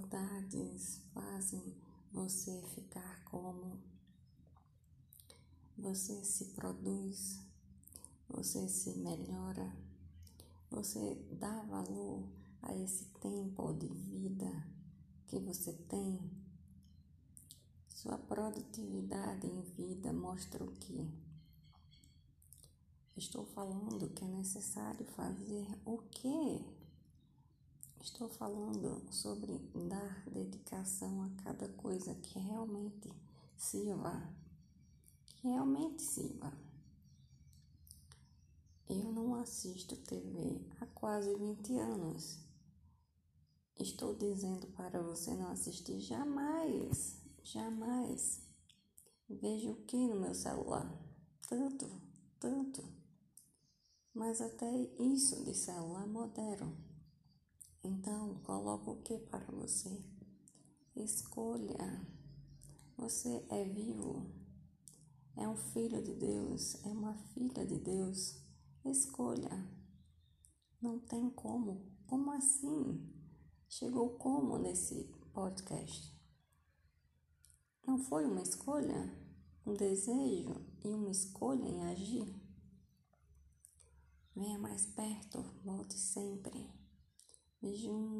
Saudades fazem você ficar como você se produz, você se melhora, você dá valor a esse tempo de vida que você tem. Sua produtividade em vida mostra o que? Estou falando que é necessário fazer o quê? Estou falando sobre dar dedicação a cada coisa que realmente sirva, que realmente sirva. Eu não assisto TV há quase 20 anos. Estou dizendo para você não assistir jamais, jamais. Vejo o que no meu celular? Tanto, tanto. Mas até isso de celular moderno. Então, coloco o que para você? Escolha. Você é vivo. É um filho de Deus, é uma filha de Deus. Escolha. Não tem como. Como assim? Chegou como nesse podcast? Não foi uma escolha? Um desejo e uma escolha em agir? Venha mais perto, volte sempre. 我寻。